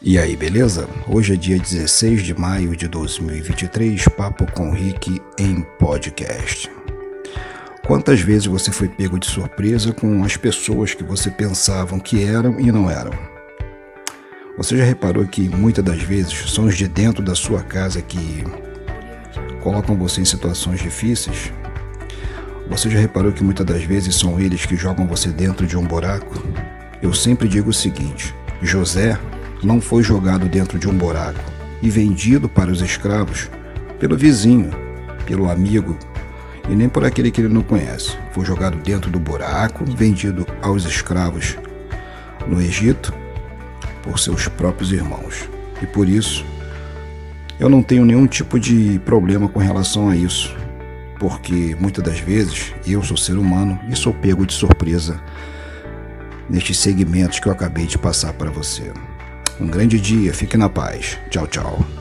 E aí, beleza? Hoje é dia 16 de maio de 2023, Papo com Rick em podcast. Quantas vezes você foi pego de surpresa com as pessoas que você pensavam que eram e não eram? Você já reparou que muitas das vezes são os de dentro da sua casa que colocam você em situações difíceis? Você já reparou que muitas das vezes são eles que jogam você dentro de um buraco? Eu sempre digo o seguinte: José não foi jogado dentro de um buraco e vendido para os escravos pelo vizinho, pelo amigo e nem por aquele que ele não conhece. Foi jogado dentro do buraco, vendido aos escravos no Egito por seus próprios irmãos. E por isso, eu não tenho nenhum tipo de problema com relação a isso, porque muitas das vezes eu sou ser humano e sou pego de surpresa nestes segmentos que eu acabei de passar para você. Um grande dia, fique na paz. Tchau, tchau.